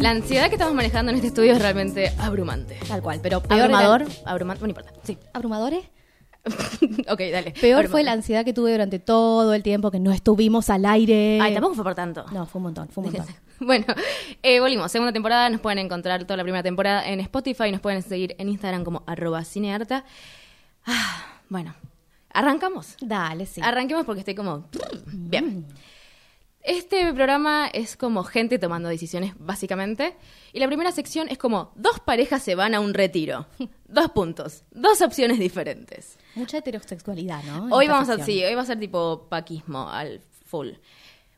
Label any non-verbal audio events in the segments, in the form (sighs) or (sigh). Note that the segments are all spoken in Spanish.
La ansiedad que estamos manejando en este estudio es realmente abrumante. Tal cual, pero peor Abrumador, abrumante, no importa. Sí. ¿Abrumadores? (laughs) ok, dale. Peor Abrumante. fue la ansiedad que tuve durante todo el tiempo que no estuvimos al aire. Ay, tampoco fue por tanto. No, fue un montón, fue un montón. (laughs) Bueno, eh, volvimos. Segunda temporada. Nos pueden encontrar toda la primera temporada en Spotify. Nos pueden seguir en Instagram como arroba cinearta. Ah, bueno, arrancamos. Dale, sí. Arranquemos porque estoy como... Bien. Este programa es como gente tomando decisiones, básicamente. Y la primera sección es como dos parejas se van a un retiro. (laughs) Dos puntos. Dos opciones diferentes. Mucha heterosexualidad, ¿no? En Hoy vamos a... Sí, hoy va a ser tipo paquismo al full.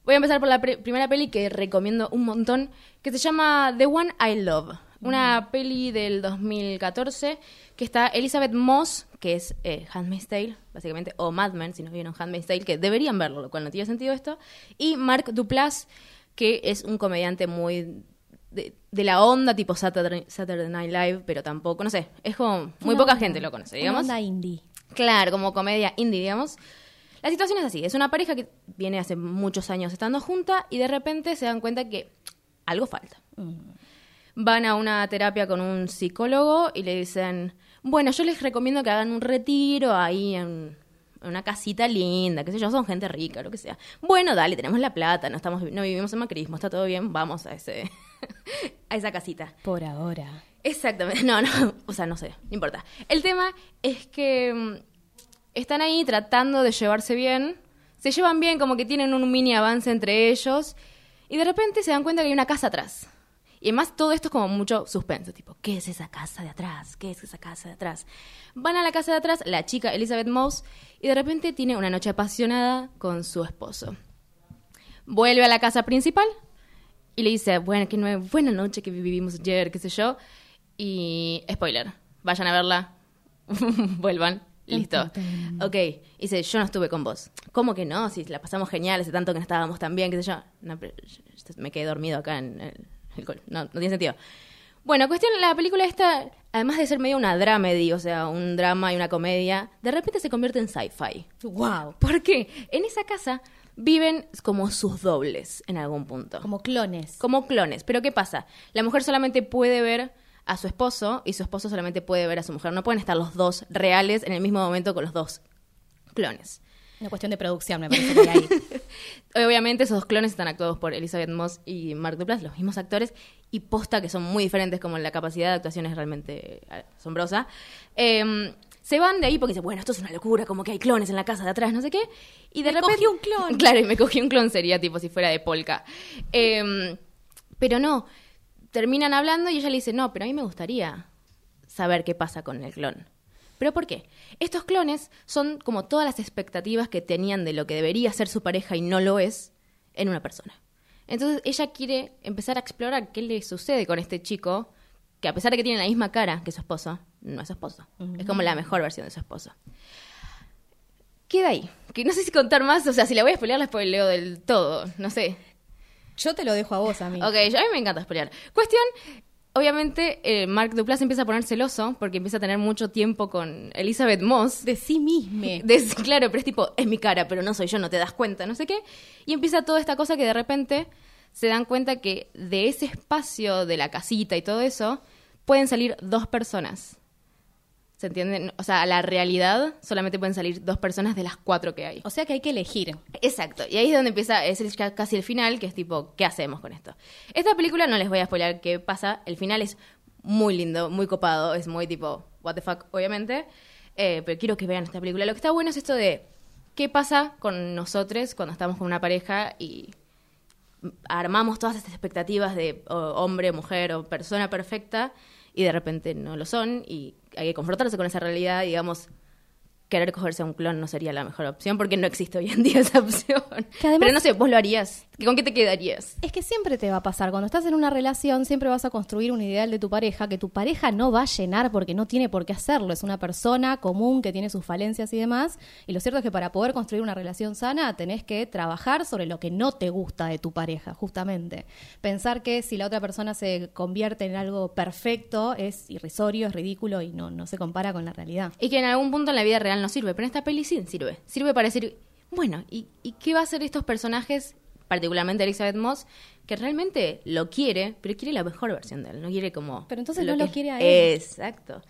Voy a empezar por la primera peli que recomiendo un montón, que se llama The One I Love. Una peli del 2014 que está Elizabeth Moss, que es eh, Handmaid's Tale, básicamente, o Mad Men, si no vieron Handmaid's Tale, que deberían verlo, lo cual no tiene sentido esto. Y Mark Duplass, que es un comediante muy de, de la onda tipo Saturday, Saturday Night Live, pero tampoco, no sé, es como muy Una poca onda- gente lo conoce, una digamos. onda indie. Claro, como comedia indie, digamos. La situación es así, es una pareja que viene hace muchos años estando junta y de repente se dan cuenta que algo falta. Van a una terapia con un psicólogo y le dicen, bueno, yo les recomiendo que hagan un retiro ahí en, una casita linda, qué sé yo, son gente rica, lo que sea. Bueno, dale, tenemos la plata, no estamos no vivimos en macrismo, está todo bien, vamos a ese (laughs) a esa casita. Por ahora. Exactamente, no, no, o sea, no sé, no importa. El tema es que mm, están ahí tratando de llevarse bien, se llevan bien como que tienen un mini avance entre ellos y de repente se dan cuenta que hay una casa atrás. Y además todo esto es como mucho suspenso, tipo, ¿qué es esa casa de atrás? ¿Qué es esa casa de atrás? Van a la casa de atrás, la chica Elizabeth Moss, y de repente tiene una noche apasionada con su esposo. Vuelve a la casa principal y le dice, bueno, que no buena noche que vivimos ayer, qué sé yo. Y spoiler, vayan a verla, (laughs) vuelvan, listo. Ok, dice, yo no estuve con vos. ¿Cómo que no? Si la pasamos genial, hace tanto que no estábamos tan bien, qué sé yo. No, pero yo me quedé dormido acá en el, No, no tiene sentido. Bueno, cuestión, la película esta, además de ser medio una dramedy, o sea, un drama y una comedia, de repente se convierte en sci-fi. Wow. Porque en esa casa viven como sus dobles en algún punto. Como clones. Como clones. Pero ¿qué pasa? La mujer solamente puede ver a su esposo y su esposo solamente puede ver a su mujer. No pueden estar los dos reales en el mismo momento con los dos clones. Una cuestión de producción, me parece que (laughs) hay. Obviamente esos clones están actuados por Elizabeth Moss y Mark Duplass, los mismos actores, y posta que son muy diferentes, como la capacidad de actuación es realmente eh, asombrosa. Eh, se van de ahí porque dicen, bueno, esto es una locura, como que hay clones en la casa de atrás, no sé qué. Y de Me repente... cogí un clon. (laughs) Claro, y me cogí un clon sería tipo si fuera de polka. Eh, pero no, terminan hablando y ella le dice, no, pero a mí me gustaría saber qué pasa con el clon. ¿Pero por qué? Estos clones son como todas las expectativas que tenían de lo que debería ser su pareja y no lo es en una persona. Entonces ella quiere empezar a explorar qué le sucede con este chico que a pesar de que tiene la misma cara que su esposo, no es su esposo. Es como la mejor versión de su esposo. Queda ahí. Que no sé si contar más, o sea, si la voy a spoilear, la spoileo del todo. No sé. Yo te lo dejo a vos, amigo. Ok, yo- a mí me encanta spoilear. Cuestión, obviamente, eh, Mark Duplass empieza a poner celoso porque empieza a tener mucho tiempo con Elizabeth Moss. De sí mismo. De- claro, pero es tipo, es mi cara, pero no soy yo, no te das cuenta, no sé qué. Y empieza toda esta cosa que de repente se dan cuenta que de ese espacio de la casita y todo eso, pueden salir dos personas. ¿Se entienden? O sea, a la realidad solamente pueden salir dos personas de las cuatro que hay. O sea que hay que elegir. Exacto, y ahí es donde empieza, es el- ya casi el final, que es tipo, ¿qué hacemos con esto? Esta película no les voy a spoiler qué pasa, el final es muy lindo, muy copado, es muy tipo, what the fuck, obviamente. Eh, pero quiero que vean esta película. Lo que está bueno es esto de qué pasa con nosotros cuando estamos con una pareja y armamos todas estas expectativas de hombre, mujer o persona perfecta y de repente no lo son y hay que confrontarse con esa realidad digamos querer cogerse a un clon no sería la mejor opción porque no existe hoy en día esa opción. (laughs) Que además- Pero no sé, vos lo harías. ¿Con qué te quedarías? Es que siempre te va a pasar. Cuando estás en una relación, siempre vas a construir un ideal de tu pareja que tu pareja no va a llenar porque no tiene por qué hacerlo. Es una persona común que tiene sus falencias y demás. Y lo cierto es que para poder construir una relación sana, tenés que trabajar sobre lo que no te gusta de tu pareja, justamente. Pensar que si la otra persona se convierte en algo perfecto es irrisorio, es ridículo y no, no se compara con la realidad. Y que en algún punto en la vida real no sirve, pero en esta peli sí sirve. Sirve para decir, bueno, ¿y, y qué va a hacer estos personajes, particularmente Elizabeth Moss, que realmente lo quiere, pero quiere la mejor versión de él, no quiere como... Pero entonces no lo quiere a él. Exacto.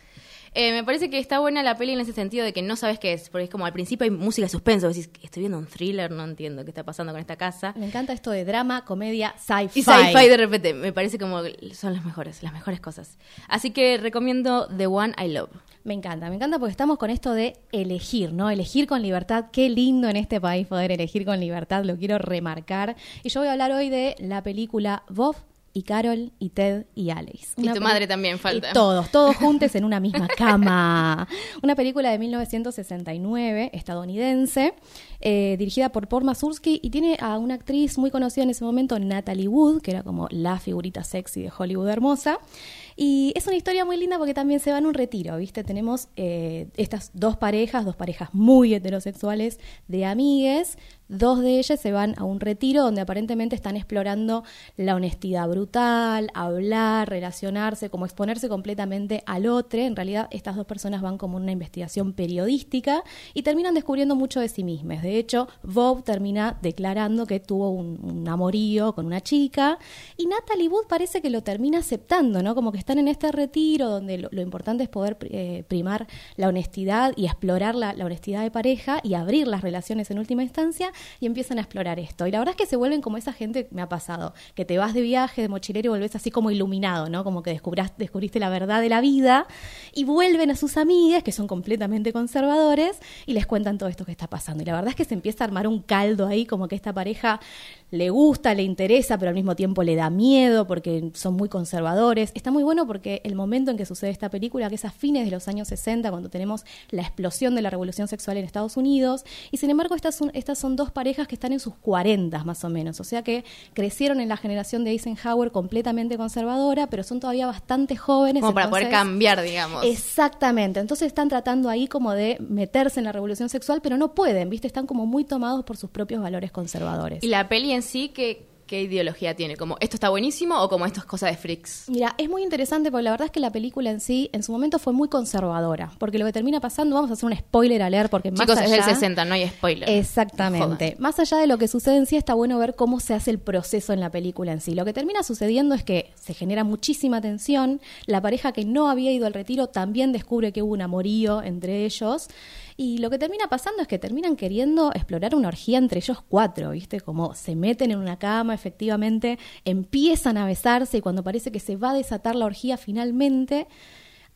Eh, me parece que está buena la peli en ese sentido de que no sabes qué es, porque es como al principio hay música de suspenso, decís, estoy viendo un thriller, no entiendo qué está pasando con esta casa. Me encanta esto de drama, comedia, sci-fi. Y sci-fi de repente, me parece como son las mejores, las mejores cosas. Así que recomiendo The One I Love. Me encanta, me encanta porque estamos con esto de elegir, ¿no? Elegir con libertad. Qué lindo en este país poder elegir con libertad, lo quiero remarcar. Y yo voy a hablar hoy de la película Bob y Carol y Ted y Alex. Y Una tu peli- madre también falta. Y todos, todos (laughs) juntos en una misma cama. Una película de 1969, estadounidense, eh, dirigida por Paul Mazursky y tiene a una actriz muy conocida en ese momento, Natalie Wood, que era como la figurita sexy de Hollywood hermosa. Y es una historia muy linda porque también se va en un retiro, ¿viste? Tenemos eh, estas dos parejas, dos parejas muy heterosexuales de amigues. Dos de ellas se van a un retiro donde aparentemente están explorando la honestidad brutal, hablar, relacionarse, como exponerse completamente al otro. En realidad, estas dos personas van como una investigación periodística y terminan descubriendo mucho de sí mismas. De hecho, Bob termina declarando que tuvo un, amorío con una chica y Natalie Wood parece que lo termina aceptando, ¿no? Como que están en este retiro donde lo, lo importante es poder eh, primar la honestidad y explorar la, la honestidad de pareja y abrir las relaciones en última instancia y empiezan a explorar esto. Y la verdad es que se vuelven como esa gente, me ha pasado, que te vas de viaje, de mochilero y volvés así como iluminado, ¿no? Como que descubriste la verdad de la vida y vuelven a sus amigas, que son completamente conservadores, y les cuentan todo esto que está pasando. Y la verdad es que se empieza a armar un caldo ahí, como que esta pareja le gusta, le interesa, pero al mismo tiempo le da miedo porque son muy conservadores. Está muy bueno porque el momento en que sucede esta película, que es a fines de los años 60, cuando tenemos la explosión de la revolución sexual en Estados Unidos, y sin embargo estas son, estas son dos parejas que están en sus 40 más o menos, o sea que crecieron en la generación de Eisenhower completamente conservadora, pero son todavía bastante jóvenes. Como para poder cambiar, digamos. Exactamente, entonces están tratando ahí como de meterse en la revolución sexual, pero no pueden, ¿viste? Están como muy tomados por sus propios valores conservadores. Y la peli en sí, ¿qué, qué ideología tiene? ¿Como esto está buenísimo o como esto es cosa de freaks? Mira, es muy interesante porque la verdad es que la película en sí, en su momento fue muy conservadora, porque lo que termina pasando, vamos a hacer un spoiler a leer, porque más Chicos, es allá... del 60, no hay spoiler. Exactamente. Más allá de lo que sucede en sí, está bueno ver cómo se hace el proceso en la película en sí. Lo que termina sucediendo es que se genera muchísima tensión. La pareja que no había ido al retiro también descubre que hubo un amorío entre ellos. Y lo que termina pasando es que terminan queriendo explorar una orgía entre ellos cuatro, ¿viste? Como se meten en una cama, efectivamente, empiezan a besarse y cuando parece que se va a desatar la orgía finalmente,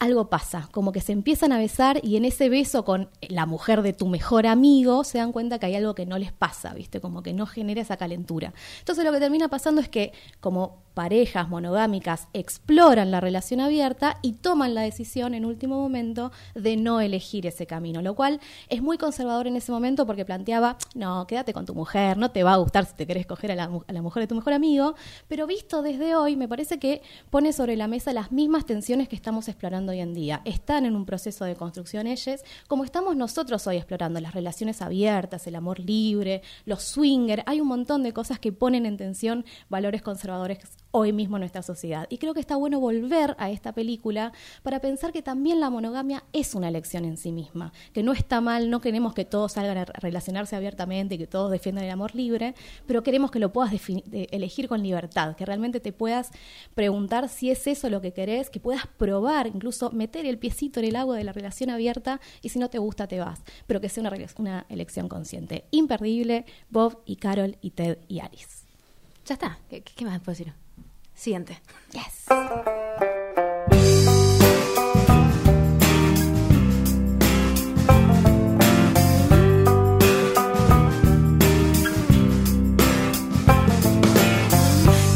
algo pasa, como que se empiezan a besar y en ese beso con la mujer de tu mejor amigo se dan cuenta que hay algo que no les pasa, ¿viste? Como que no genera esa calentura. Entonces lo que termina pasando es que como parejas monogámicas exploran la relación abierta y toman la decisión en último momento de no elegir ese camino, lo cual es muy conservador en ese momento porque planteaba, no, quédate con tu mujer, no te va a gustar si te querés coger a la, a la mujer de tu mejor amigo, pero visto desde hoy me parece que pone sobre la mesa las mismas tensiones que estamos explorando hoy en día. Están en un proceso de construcción ellas, como estamos nosotros hoy explorando las relaciones abiertas, el amor libre, los swinger, hay un montón de cosas que ponen en tensión valores conservadores hoy mismo en nuestra sociedad. Y creo que está bueno volver a esta película para pensar que también la monogamia es una elección en sí misma, que no está mal, no queremos que todos salgan a relacionarse abiertamente y que todos defiendan el amor libre, pero queremos que lo puedas de- elegir con libertad, que realmente te puedas preguntar si es eso lo que querés, que puedas probar, incluso meter el piecito en el agua de la relación abierta y si no te gusta te vas, pero que sea una, una elección consciente. Imperdible, Bob y Carol y Ted y Alice. Ya está. ¿Qué, qué más puedo decir? Siguiente. Yes.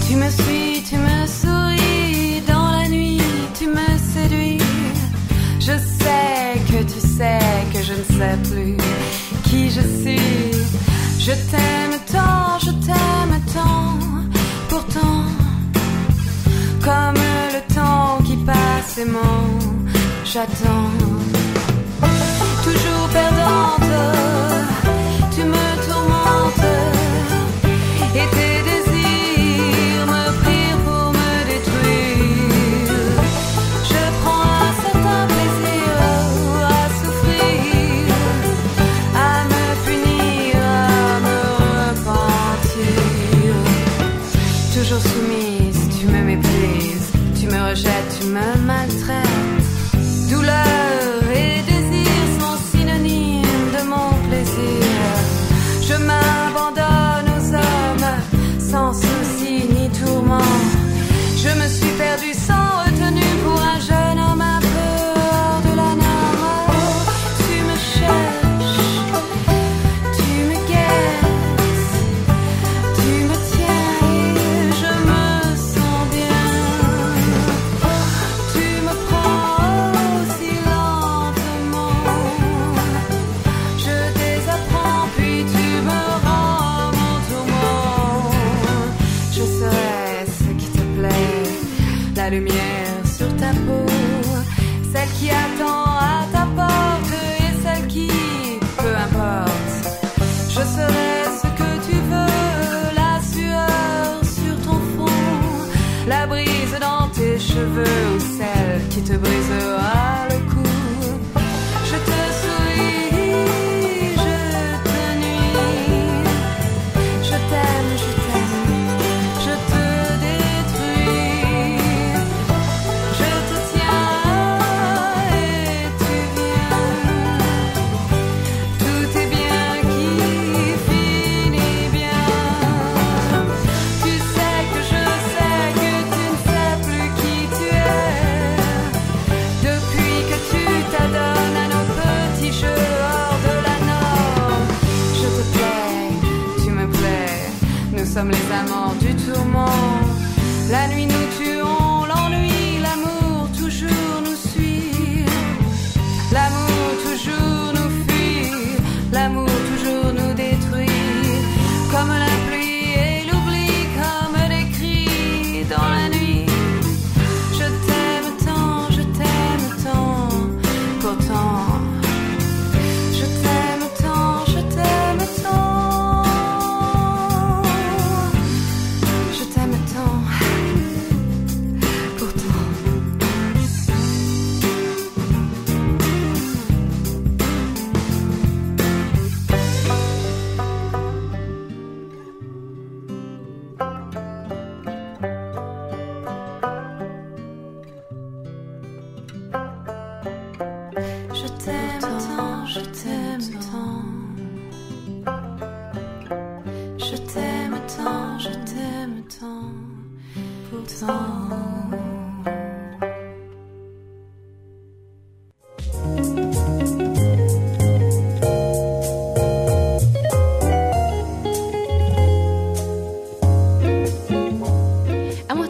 Tu me suis, tu me souris dans la nuit, tu me séduis. Je sais que tu sais que je ne sais plus qui je suis. Je t'aime tant. J'attends, toujours perdante. Tu me tourmentes et tes désirs me prient pour me détruire. Je prends un certain plaisir à souffrir, à me punir, à me repentir. Toujours méprises, tu me rejettes, tu me maltraites.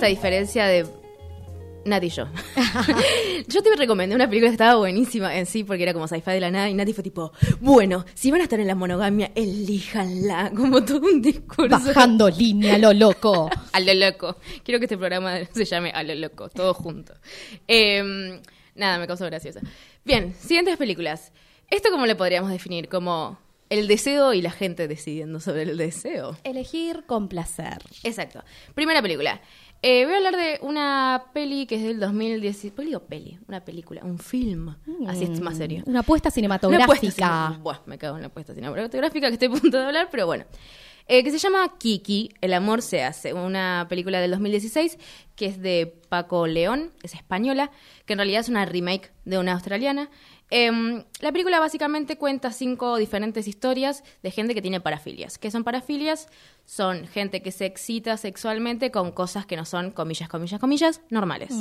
Esta diferencia de Nati y yo. (laughs) yo te recomendé una película que estaba buenísima en sí, porque era como sci-fi de la nada, y Nati fue tipo, bueno, si van a estar en la monogamia, elíjanla, (laughs) como todo un discurso. Bajando línea, lo loco. (laughs) A lo loco. Quiero que este programa se llame A lo loco, todo junto. Eh, nada, me causó graciosa. Bien, siguientes películas. ¿Esto cómo le podríamos definir? Como el deseo y la gente decidiendo sobre el deseo. Elegir con placer. Exacto. Primera película. Eh, voy a hablar de una peli que es del 2010. ¿Peli o peli? Una película, un film. Así es más serio. Una apuesta Una cinematográfica. apuesta cine- Buah, me cago en la apuesta cinematográfica que estoy a punto de hablar, pero bueno. Eh, que se llama Kiki, El amor se hace, una película del 2016 que es de Paco León, es española, que en realidad es una remake de una australiana. Em, la película básicamente cuenta cinco diferentes historias de gente que tiene parafilias. ¿Qué son parafilias? Son gente que se excita sexualmente con cosas que no son, comillas, comillas, comillas, normales.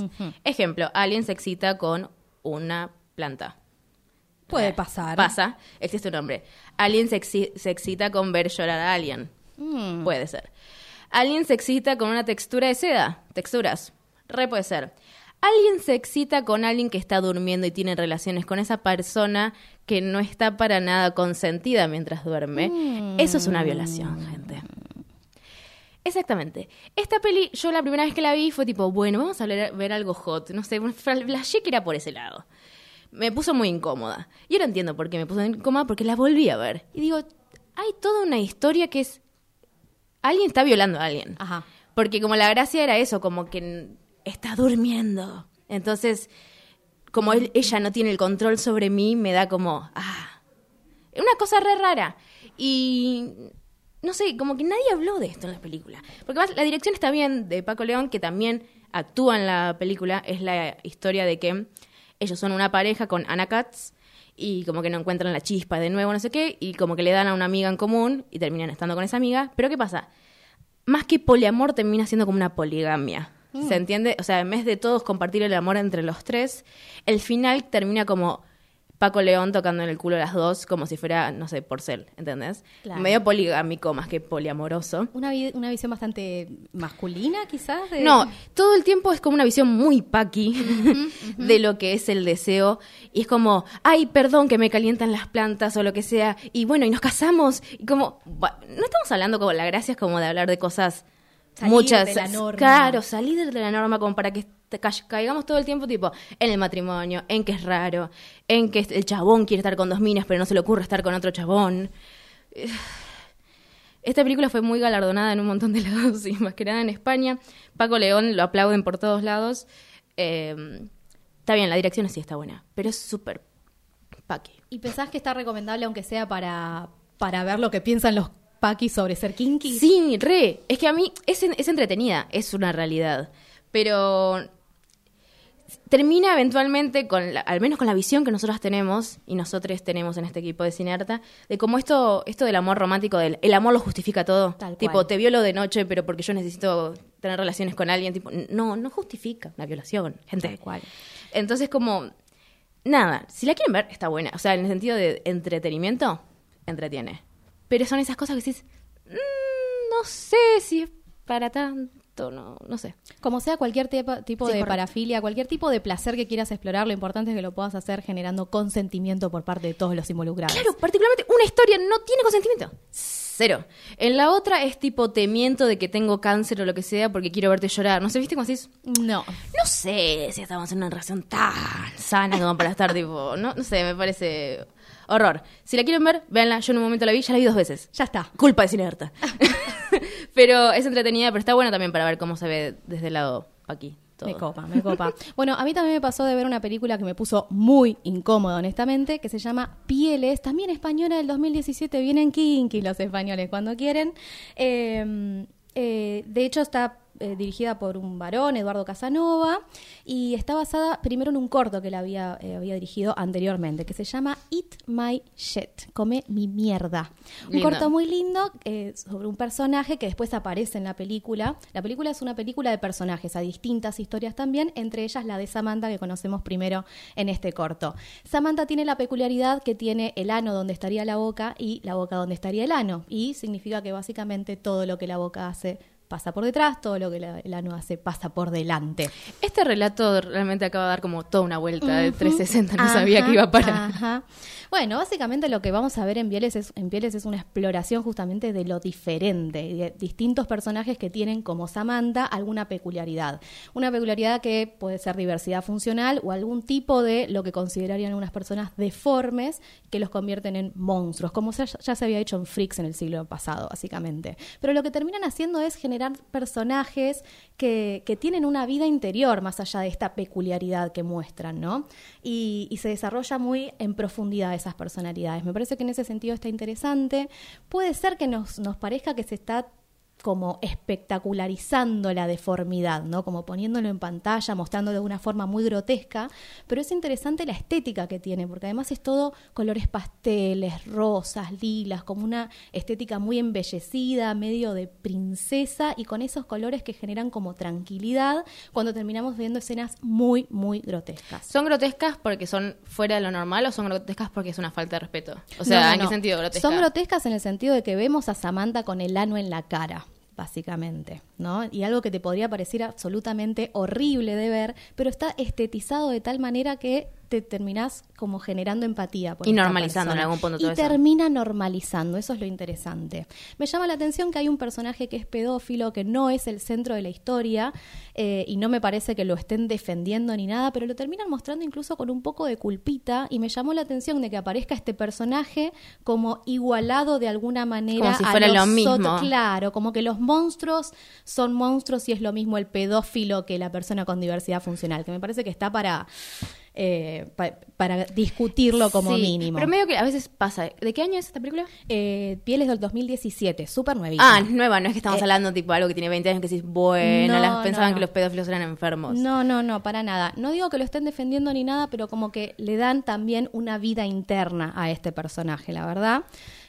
Ejemplo, alguien se excita con una planta. Puede Eh, pasar. Pasa, existe un nombre. Alguien se, exi- se excita con ver llorar a alguien. Mm. Puede ser. Alguien se excita con una textura de seda. Texturas. Re puede ser. Alguien se excita con alguien que está durmiendo y tiene relaciones con esa persona que no está para nada consentida mientras duerme. Eso es una violación, gente. Exactamente. Esta peli, yo la primera vez que la vi fue tipo, bueno, vamos a ver, ver algo hot. No sé, flashé que era por ese lado. Me puso muy incómoda. Y ahora entiendo por qué me puso incómoda, porque la volví a ver. Y digo, hay toda una historia que es... Alguien está violando a alguien. Ajá. Porque como la gracia era eso, como que está durmiendo. Entonces, como ella no tiene el control sobre mí, me da como, ah, una cosa re rara. Y no sé, como que nadie habló de esto en la película. Porque además la dirección está bien de Paco León, que también actúa en la película. Es la historia de que ellos son una pareja con Anna Katz y como que no encuentran la chispa de nuevo, no sé qué, y como que le dan a una amiga en común y terminan estando con esa amiga. Pero ¿qué pasa? Más que poliamor termina siendo como una poligamia. ¿Se entiende? O sea, en vez de todos compartir el amor entre los tres, el final termina como Paco León tocando en el culo a las dos como si fuera, no sé, porcel, ¿entendés? Claro. Medio poligámico más que poliamoroso. Una, vi- una visión bastante masculina, quizás. de- No, todo el tiempo es como una visión muy paqui (laughs) de lo que es el deseo. Y es como, ay, perdón que me calientan las plantas o lo que sea. Y bueno, y nos casamos. Y como, no estamos hablando como la gracia es como de hablar de cosas Salir muchas. de la norma. Claro, salir de la norma como para que caigamos todo el tiempo tipo en el matrimonio, en que es raro, en que el chabón quiere estar con dos minas pero no se le ocurre estar con otro chabón. (sighs) Esta película fue muy galardonada en un montón de (laughs) lados y más que nada en España. Paco León lo aplauden por todos lados. Eh, está bien, la dirección sí está buena, pero es súper paqui. ¿Y pensás que está recomendable, aunque sea para, para ver lo que piensan los paquis sobre ser kinky? Sí, re. Es que a mí es, es entretenida, es una realidad. Pero termina eventualmente con, la- al menos con la visión que nosotros tenemos, y nosotros tenemos en este equipo de Cinearta, de cómo esto, esto del amor romántico, del el amor lo justifica todo. Tal tipo, cual. te violo de noche, pero porque yo necesito tener relaciones con alguien. Tipo, no, no justifica la violación, gente. Tal cual. Entonces, como, nada, si la quieren ver, está buena. O sea, en el sentido de entretenimiento, entretiene. Pero son esas cosas que decís, "Mm, no sé si es para tanto, no, no sé. Como sea cualquier tipo, tipo Sí, de correcto. parafilia, cualquier tipo de placer que quieras explorar, lo importante es que lo puedas hacer generando consentimiento por parte de todos los involucrados. Claro, particularmente una historia no tiene consentimiento. Cero. En la otra es tipo te miento de que tengo cáncer o lo que sea porque quiero verte llorar. No sé, ¿viste cómo decís? No. No sé si estamos en una relación tan sana como para estar tipo... No, no sé, me parece horror. Si la quieren ver, véanla. Yo en un momento la vi, ya la vi dos veces. Ya está. Culpa de cinearta. (laughs) pero es entretenida, pero está buena también para ver cómo se ve desde el lado aquí. Todo. Me copa, me copa. Bueno, a mí también me pasó de ver una película que me puso muy incómoda, honestamente, que se llama Pieles, también española del 2017, vienen kinky los españoles cuando quieren. Eh, eh, de hecho, está eh, dirigida por un varón, Eduardo Casanova, y está basada primero en un corto que él había, eh, había dirigido anteriormente, que se llama Eat My Shit, come mi mierda. Un Lindo. corto muy lindo eh, sobre un personaje que después aparece en la película. La película es una película de personajes, hay distintas historias también, entre ellas la de Samantha que conocemos primero en este corto. Samantha tiene la peculiaridad que tiene el ano donde estaría la boca y la boca donde estaría el ano. Y significa que básicamente todo lo que la boca hace pasa por detrás, todo lo que la- el ano hace pasa por delante. Este relato realmente acaba de dar como toda una vuelta de Ujú. 360. No Ajá, sabía que iba a parar. ajá. Bueno, básicamente lo que vamos a ver en Pieles es, en Pieles es una exploración justamente de lo diferente, de distintos personajes que tienen como Samantha alguna peculiaridad. Una peculiaridad que puede ser diversidad funcional o algún tipo de lo que considerarían unas personas deformes que los convierten en monstruos, como ya se había hecho en Freaks en el siglo pasado, básicamente. Pero lo que terminan haciendo es generar personajes que, que tienen una vida interior más allá de esta peculiaridad que muestran, ¿no? Y, y se desarrolla muy en profundidad esas personalidades. Me parece que en ese sentido está interesante. Puede ser que nos, nos parezca que se está como espectacularizando la deformidad, ¿no? Como poniéndolo en pantalla, mostrándolo de una forma muy grotesca, pero es interesante la estética que tiene, porque además es todo colores pasteles, rosas, lilas, como una estética muy embellecida, medio de princesa y con esos colores que generan como tranquilidad cuando terminamos viendo escenas muy, muy grotescas. ¿Son grotescas porque son fuera de lo normal o son grotescas porque es una falta de respeto? O sea, No, no, ¿en qué no. sentido grotesca? Son grotescas en el sentido de que vemos a Samantha con el ano en la cara básicamente, ¿no? Y algo que te podría parecer absolutamente horrible de ver, pero está estetizado de tal manera que te terminás como generando empatía. Por Y normalizando en algún punto Y todo eso. termina normalizando, eso es lo interesante. Me llama la atención que hay un personaje que es pedófilo, que no es el centro de la historia, eh, y no me parece que lo estén defendiendo ni nada, pero lo terminan mostrando incluso con un poco de culpita, y me llamó la atención de que aparezca este personaje como igualado de alguna manera Como si a fuera los lo mismo. otros. Claro, como que los monstruos son monstruos y es lo mismo el pedófilo que la persona con diversidad funcional, que me parece que está para, eh, pa- para discutirlo como Sí, mínimo. Pero medio que a veces pasa. ¿De qué año es esta película? Eh, Pieles del 2017, súper nuevita. Ah, nueva, no es que estamos Eh, hablando tipo algo que tiene 20 años que decís, bueno, No, las no, pensaban no. que los pedófilos eran enfermos. No, no, no, para nada. No digo que lo estén defendiendo ni nada, pero como que le dan también una vida interna a este personaje, la verdad,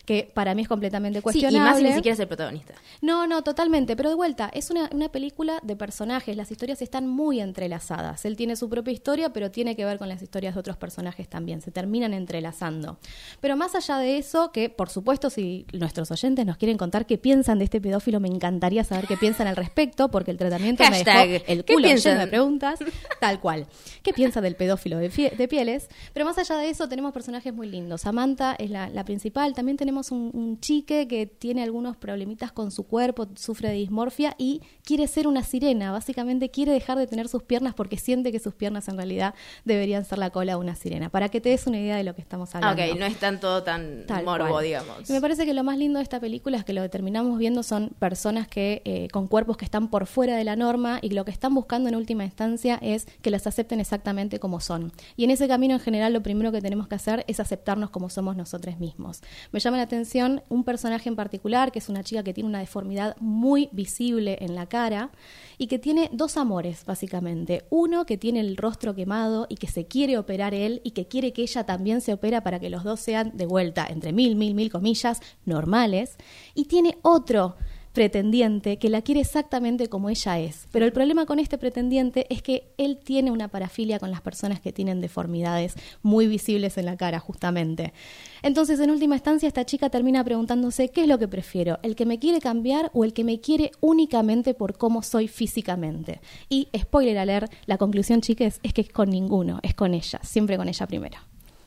que para mí es completamente Sí, cuestionable. y más si ni siquiera es el protagonista. No, no, totalmente. Pero de vuelta, es una, una película de personajes. Las historias están muy entrelazadas. Él tiene su propia historia, pero tiene que ver con las historias de otros personajes también. Se terminan entrelazando. Pero más allá de eso, que por supuesto, si nuestros oyentes nos quieren contar qué piensan de este pedófilo, me encantaría saber qué piensan al respecto, porque el tratamiento Hashtag, me dejó el ¿qué culo lleno de preguntas. (laughs) Tal cual. ¿Qué piensa del pedófilo de, pieles? Pero más allá de eso, tenemos personajes muy lindos. Samantha es la, la principal. También tenemos un, un chique que tiene algunos problemitas con su cuerpo, sufre de dismorfia y quiere ser una sirena. Básicamente quiere dejar de tener sus piernas porque siente que sus piernas en realidad deberían ser la cola de una sirena. Para que te des una idea de lo que estamos hablando. ok, no es tanto tan Tal morbo, cual. digamos. Y Me parece que lo más lindo de esta película es que lo que terminamos viendo son personas que eh, con cuerpos que están por fuera de la norma y lo que están buscando en última instancia es que las acepten exactamente como son. Y en ese camino en general lo primero que tenemos que hacer es aceptarnos como somos nosotros mismos. Me llama la atención un personaje en particular que es una chica que tiene una deformidad muy visible en la cara y que tiene dos amores básicamente. Uno que tiene el rostro quemado y que se quiere operar él y que quiere que ella también se opera para que los dos sean de vuelta, entre mil, mil, mil comillas, normales. Y tiene otro pretendiente que la quiere exactamente como ella es. Pero el problema con este pretendiente es que él tiene una parafilia con las personas que tienen deformidades muy visibles en la cara, justamente. Entonces, en última instancia, esta chica termina preguntándose qué es lo que prefiero, el que me quiere cambiar o el que me quiere únicamente por cómo soy físicamente. Y, spoiler alert, la conclusión, chiques, es que es con ninguno, es con ella, siempre con ella primero.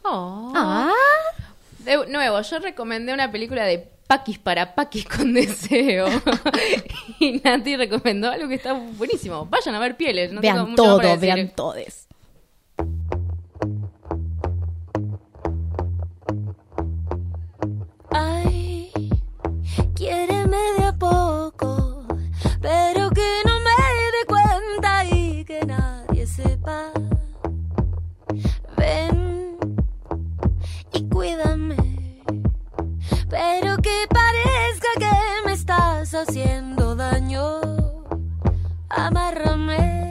Oh. Ah, De nuevo, yo recomendé una película de Paquis para Paquis (laughs) con deseo. (laughs) y Nati recomendó algo que está buenísimo. Vayan a ver pieles. No tengo vean todo, para decir. vean todes. Ay, quiéreme de a poco, pero que no me dé cuenta y que nadie sepa. Pero que parezca que me estás haciendo daño. Amárrame.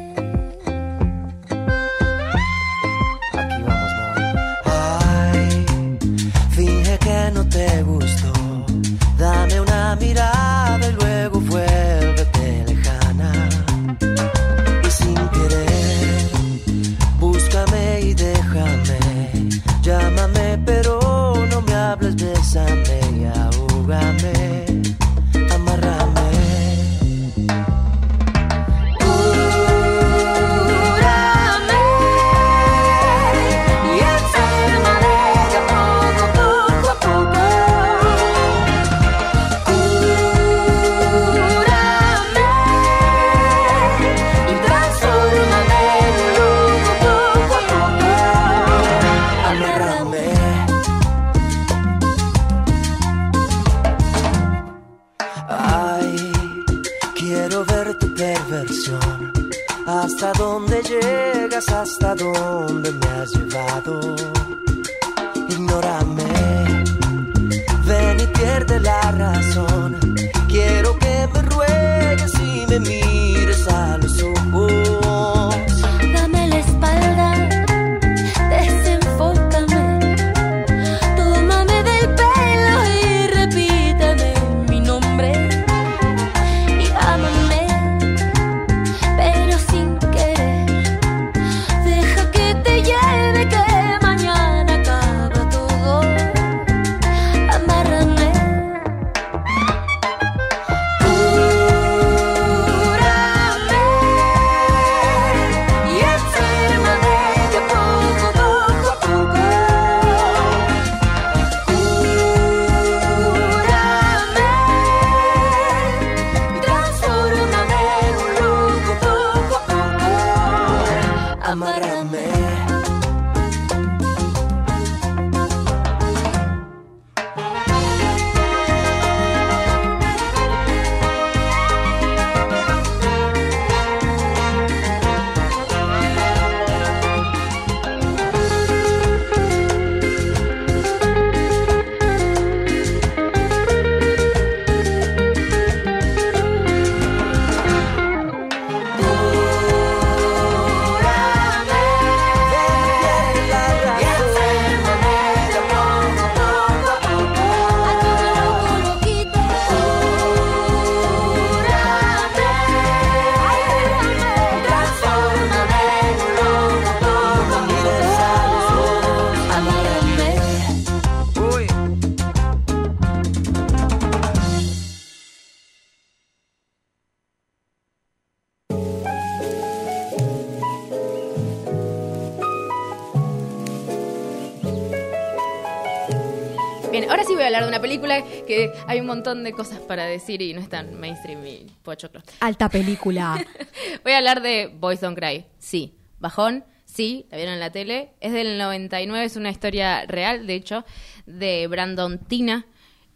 Hay un montón de cosas para decir y no es tan mainstream y pochoclo. Alta película. (laughs) Voy a hablar de Boys Don't Cry. Sí. Bajón. Sí, la vieron en la tele. Es del 99, es una historia real, de hecho, de Brandon Tina,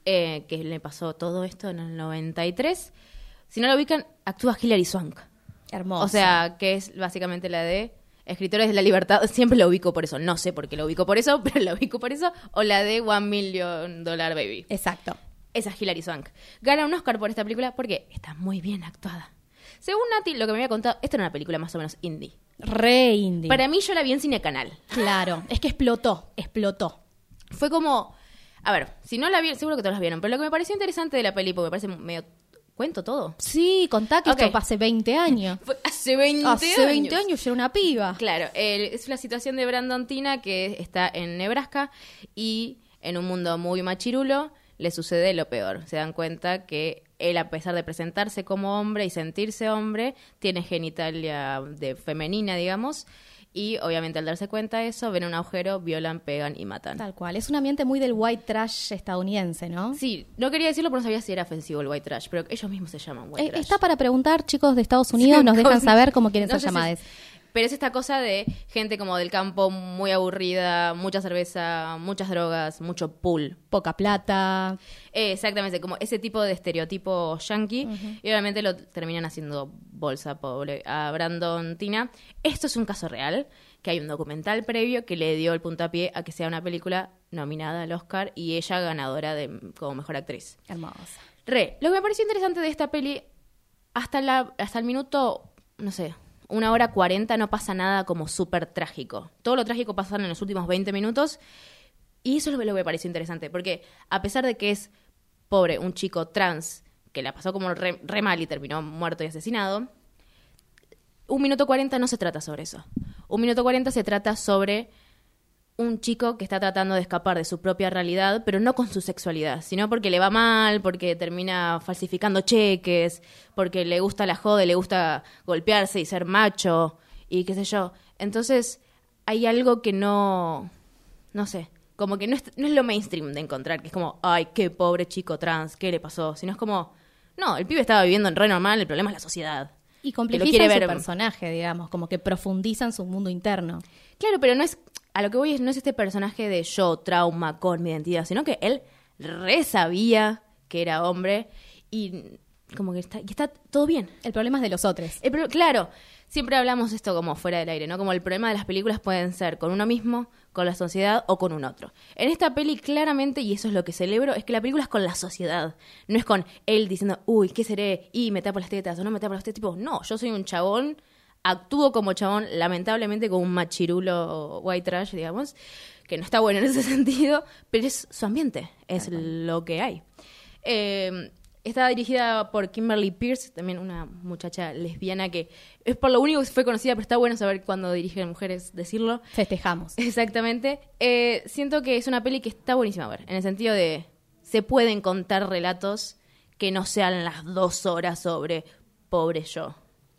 eh, que le pasó todo esto en el 93. Si no lo ubican, actúa Hilary Swank. Hermosa. O sea, que es básicamente la de Escritores de la Libertad. (laughs) Siempre lo ubico por eso. No sé por qué lo ubico por eso, (laughs) pero lo ubico por eso. O la de One Million Dollar Baby. Exacto. Esa es Hilary Swank. Gana un Oscar por esta película porque está muy bien actuada. Según Nati, lo que me había contado, esta era una película más o menos indie. Re indie. Para mí yo la vi en Cine Canal. Claro, es que explotó, explotó. Fue como... A ver, si no la vieron, seguro que todos la vieron, pero lo que me pareció interesante de la peli, porque me parece medio... ¿Cuento todo? Sí, contá que esto (laughs) fue hace 20 años. Fue hace 20 hace 20 años. años yo era una piba. Claro, el- es la situación de Brandon Tina que está en Nebraska y en un mundo muy machirulo le sucede lo peor. Se dan cuenta que él, a pesar de presentarse como hombre y sentirse hombre, tiene genitalia de femenina, digamos, y obviamente al darse cuenta de eso, ven un agujero, violan, pegan y matan. Tal cual. Es un ambiente muy del white trash estadounidense, ¿no? Sí, no quería decirlo porque no sabía si era ofensivo el white trash, pero ellos mismos se llaman white Eh, trash. está para preguntar, chicos de Estados Unidos, nos dejan saber cómo quieren No ser si- llamadas. Pero es esta cosa de gente como del campo muy aburrida, mucha cerveza, muchas drogas, mucho pool. Poca plata. Eh, exactamente, como ese tipo de estereotipo yankee. Y obviamente lo terminan haciendo bolsa pobre a Brandon Tina. Esto es un caso real, que hay un documental previo que le dio el puntapié a que sea una película nominada al Oscar y ella ganadora de, como mejor actriz. Hermosa. Re, lo que me pareció interesante de esta peli, hasta, la, hasta el minuto, no sé, una hora cuarenta no pasa nada como súper trágico. Todo lo trágico pasa en los últimos 20 minutos y eso es lo que me pareció interesante, porque a pesar de que es pobre, un chico trans que la pasó como re, re mal y terminó muerto y asesinado, un minuto cuarenta no se trata sobre eso. Un minuto cuarenta se trata sobre un chico que está tratando de escapar de su propia realidad, pero no con su sexualidad, sino porque le va mal, porque termina falsificando cheques, porque le gusta la joda, y le gusta golpearse y ser macho y qué sé yo. Entonces, hay algo que no, no sé, como que no es, no es lo mainstream de encontrar, que es como, ay, qué pobre chico trans, ¿qué le pasó? Sino es como, no, el pibe estaba viviendo en re normal, el problema es la sociedad. Y complejizan su ver personaje, digamos, como que profundizan su mundo interno. Claro, pero no es. A lo que voy es, no es este personaje de yo, trauma con mi identidad, sino que él re sabía que era hombre y como que está, y está todo bien. El problema es de los otros. El pro- claro, siempre hablamos esto como fuera del aire, ¿no? Como el problema de las películas pueden ser con uno mismo, con la sociedad o con un otro. En esta peli claramente, y eso es lo que celebro, es que la película es con la sociedad. No es con él diciendo, uy, ¿qué seré? Y me tapo las tetas o no me tapo las tetas. Tipo, no, yo soy un chabón, actúo como chabón, lamentablemente como un machirulo white trash, digamos, que no está bueno en ese (laughs) sentido, pero es su ambiente, es lo que hay. Eh, está dirigida por Kimberly Pierce, también una muchacha lesbiana que es por lo único que fue conocida, pero está bueno saber cuando dirigen mujeres decirlo. Festejamos. (laughs) Exactamente. Eh, siento que es una peli que está buenísima a ver, en el sentido de se pueden contar relatos que no sean las dos horas sobre pobre yo.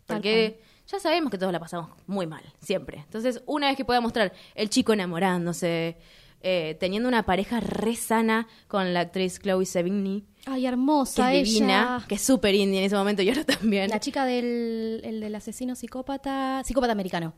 Porque ya sabemos que todos la pasamos muy mal, siempre. Entonces, una vez que pueda mostrar el chico enamorándose, eh, teniendo una pareja re sana con la actriz Chloe Sevigny, Ay, que hermosa es divina, que es súper indie en ese momento y ahora también. La chica del, el del asesino psicópata, psicópata americano.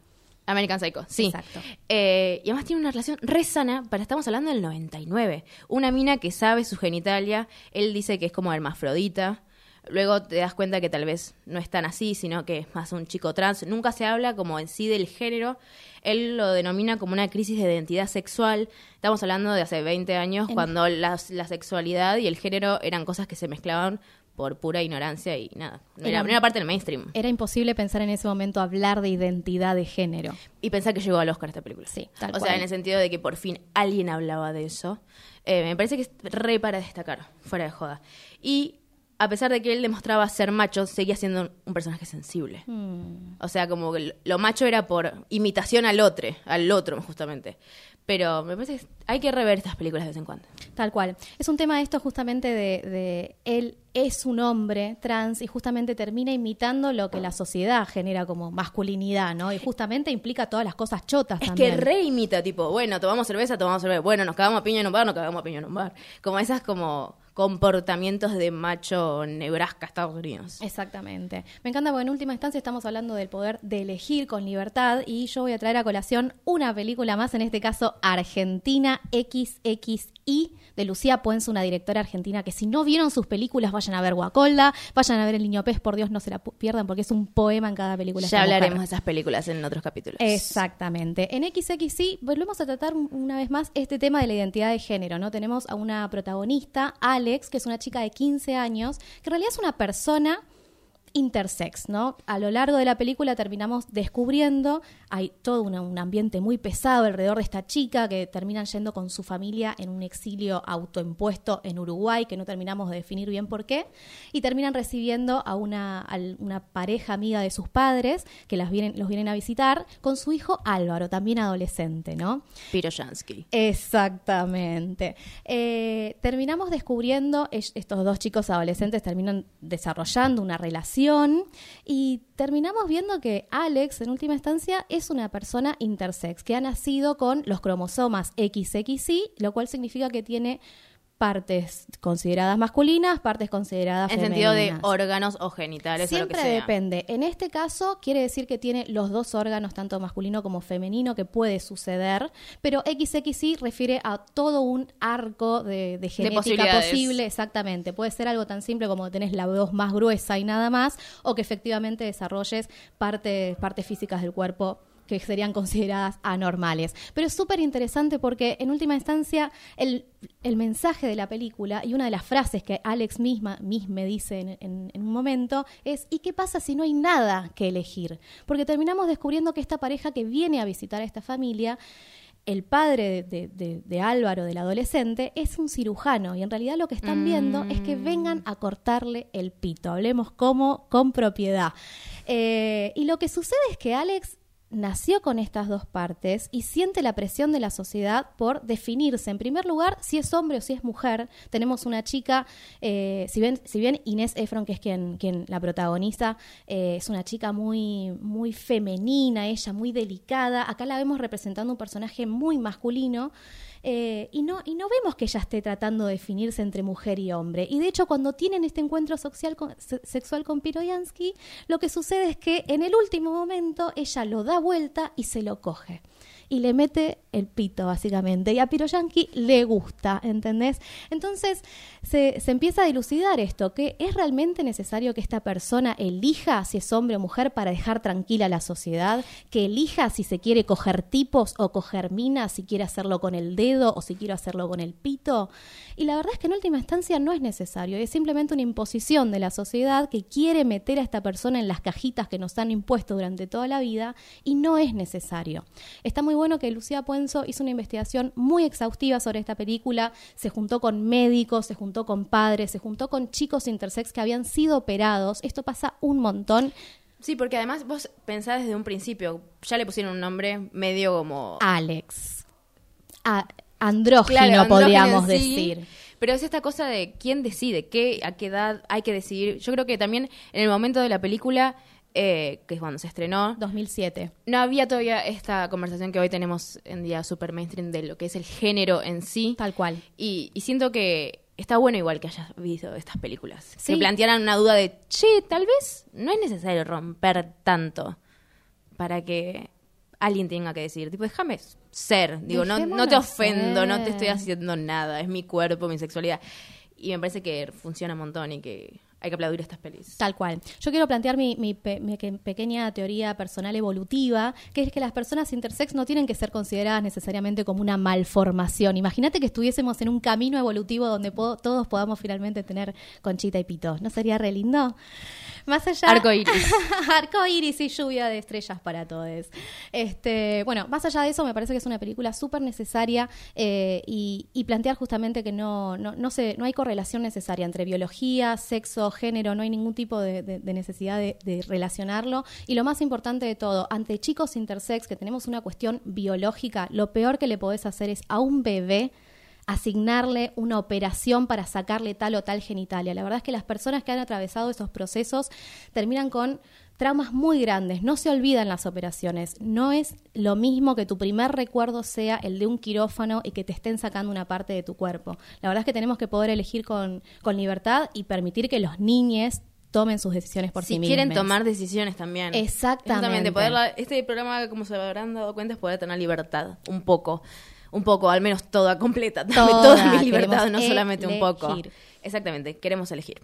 American Psycho, sí. Exacto. Eh, y además tiene una relación re sana, para estamos hablando del 99. Una mina que sabe su genitalia, él dice que es como hermafrodita. Luego te das cuenta que tal vez no es tan así, sino que es más un chico trans. Nunca se habla como en sí del género. Él lo denomina como una crisis de identidad sexual. Estamos hablando de hace 20 años, En- cuando la, la sexualidad y el género eran cosas que se mezclaban por pura ignorancia y nada. No era, Era- no era parte del mainstream. Era imposible pensar en ese momento hablar de identidad de género. Y pensar que llegó al Oscar esta película. Sí, tal O cual. sea, en el sentido de que por fin alguien hablaba de eso. Eh, me parece que es re para destacar, fuera de joda. Y a pesar de que él demostraba ser macho, seguía siendo un personaje sensible. Mm. O sea, como que lo macho era por imitación al otro, al otro justamente. Pero me parece que hay que rever estas películas de vez en cuando. Tal cual. Es un tema esto justamente de, de él es un hombre trans y justamente termina imitando lo que la sociedad genera como masculinidad, ¿no? Y justamente implica todas las cosas chotas Es también. que reimita, tipo, bueno, tomamos cerveza, tomamos cerveza. Bueno, nos cagamos a piña en un bar, nos cagamos a piña en un bar. Como esas como comportamientos de macho Nebraska, Estados Unidos. Exactamente. Me encanta porque en última instancia estamos hablando del poder de elegir con libertad y yo voy a traer a colación una película más, en este caso Argentina XXI de Lucía Puenzo, una directora argentina que si no vieron sus películas vayan a ver Guacolda, vayan a ver El Niño Pez, por Dios no se la pierdan porque es un poema en cada película. Ya hablaremos de esas películas en otros capítulos. Exactamente. En XXI volvemos a tratar un- una vez más este tema de la identidad de género, ¿no? Tenemos a una protagonista, Alex, que es una chica de 15 años, que en realidad es una persona intersex, ¿no? A lo largo de la película terminamos descubriendo, hay todo una- un ambiente muy pesado alrededor de esta chica que terminan yendo con su familia en un exilio autoimpuesto en Uruguay, que no terminamos de definir bien por qué, y terminan recibiendo a una, una pareja amiga de sus padres que las vienen, los vienen a visitar con su hijo Álvaro, también adolescente, ¿no? Piroyansky. Exactamente. Eh, terminamos descubriendo, es- estos dos chicos adolescentes terminan desarrollando una relación y terminamos viendo que Alex, en última instancia, es una persona intersex, que ha nacido con los cromosomas XXY, lo cual significa que tiene partes consideradas masculinas, partes consideradas En sentido de femeninas. órganos o genitales o lo Siempre que sea. depende. En este caso quiere decir que tiene los dos órganos, tanto masculino como femenino, que puede suceder, pero XXY refiere a todo un arco de, de genética posible, exactamente. Puede ser algo tan simple como que tenés la voz más gruesa y nada más, o que efectivamente desarrolles partes, partes físicas del cuerpo que serían consideradas anormales. Pero es súper interesante porque en última instancia el, el mensaje de la película y una de las frases que Alex misma, me dice en, en- en un momento es ¿y qué pasa si no hay nada que elegir? Porque terminamos descubriendo que esta pareja que viene a visitar a esta familia el padre de, de- Álvaro, del adolescente, es un cirujano y en realidad lo que están viendo es que vengan a cortarle el pito. Hablemos como con propiedad. Eh, y lo que sucede es que Alex nació con estas dos partes y siente la presión de la sociedad por definirse, en primer lugar, si es hombre o si es mujer. Tenemos una chica, eh, si, bien, si bien Inés Efron, que es quien, quien la protagoniza, eh, es una chica muy, muy femenina, ella muy delicada, acá la vemos representando un personaje muy masculino. Eh, y, no, y no vemos que ella esté tratando de definirse entre mujer y hombre. Y de hecho, cuando tienen este encuentro social con- se- sexual con Piroyansky, lo que sucede es que en el último momento ella lo da vuelta y se lo coge. Y le mete el pito, básicamente. Y a Piroyansky le gusta, ¿entendés? Entonces se, se empieza a dilucidar esto, que es realmente necesario que esta persona elija si es hombre o mujer para dejar tranquila la sociedad, que elija si se quiere coger tipos o coger minas, si quiere hacerlo con el dedo o si quiere hacerlo con el pito. Y la verdad es que en última instancia no es necesario, es simplemente una imposición de la sociedad que quiere meter a esta persona en las cajitas que nos han impuesto durante toda la vida y no es necesario. Está muy bueno que Lucía Puenzo hizo una investigación muy exhaustiva sobre esta película, se juntó con médicos, se juntó con padres, se juntó con chicos intersex que habían sido operados, esto pasa un montón. Sí, porque además vos pensás desde un principio, ya le pusieron un nombre medio como... Alex. A- andrógino, Claro, andrógino podríamos sí, decir. Pero es esta cosa de quién decide, qué, a qué edad hay que decidir. Yo creo que también en el momento de la película, eh, que es cuando se estrenó, 2007. no había todavía esta conversación que hoy tenemos en día super mainstream de lo que es el género en sí. Tal cual. Y, y siento que está bueno igual que hayas visto estas películas. Sí. Que plantearan una duda de, che, tal vez no es necesario romper tanto para que alguien tenga que decir, tipo, déjame ser. Digo, no, no te ofendo, no te ser. estoy haciendo nada, es mi cuerpo, mi sexualidad. Y me parece que funciona un montón y que hay que aplaudir estas pelis. Tal cual. Yo quiero plantear mi, mi pe- mi que- pequeña teoría personal evolutiva, que es que las personas intersex no tienen que ser consideradas necesariamente como una malformación. Imagínate que estuviésemos en un camino evolutivo donde po- todos podamos finalmente tener conchita y pito. ¿No sería re lindo? Más allá. Arco iris. (laughs) Arco iris y lluvia de estrellas para todos. Este, bueno, más allá de eso, me parece que es una película súper necesaria eh, y, y plantear justamente que no, no, no, se, no hay correlación necesaria entre biología, sexo, género, no hay ningún tipo de, de- de necesidad de, de relacionarlo. Y lo más importante de todo, ante chicos intersex, que tenemos una cuestión biológica, lo peor que le podés hacer es a un bebé asignarle una operación para sacarle tal o tal genitalia. La verdad es que las personas que han atravesado esos procesos terminan con traumas muy grandes. No se olvidan las operaciones. No es lo mismo que tu primer recuerdo sea el de un quirófano y que te estén sacando una parte de tu cuerpo. La verdad es que tenemos que poder elegir con, con libertad y permitir que los niños tomen sus decisiones por sí si mismos. quieren tomar decisiones también. Exactamente. Justamente, poder la- este programa, como se habrán dado cuenta, es poder tener libertad, un poco. Un poco, al menos toda completa. (laughs) Toda, toda mi libertad, no solamente un poco. Exactamente, queremos elegir.